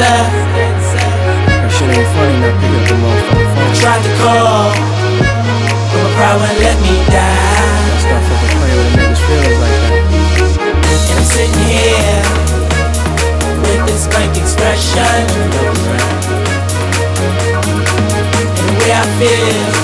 answer. That shit ain't funny, now pick up the motherfucking phone. Tried to call, but my pride wouldn't let me die. Stop fucking playing with nigga's feelings like that. And I'm sitting here with this blank expression. And the way I feel,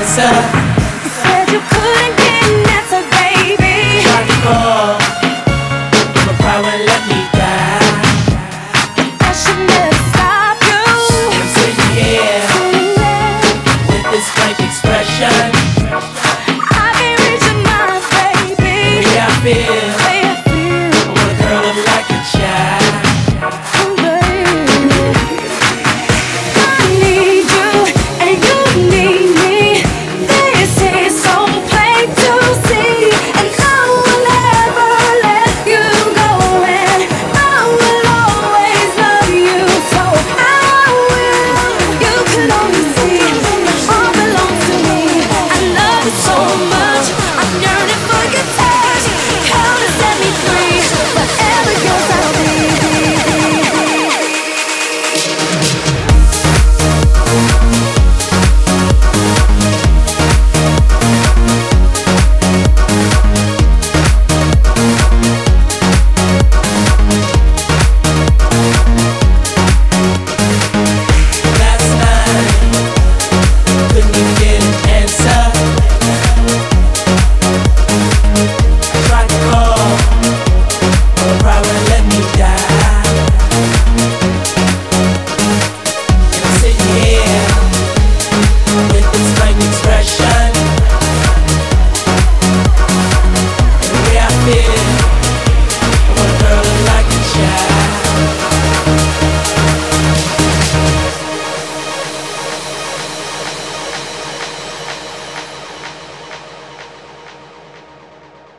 answer. You said you couldn't get an answer, baby. Call,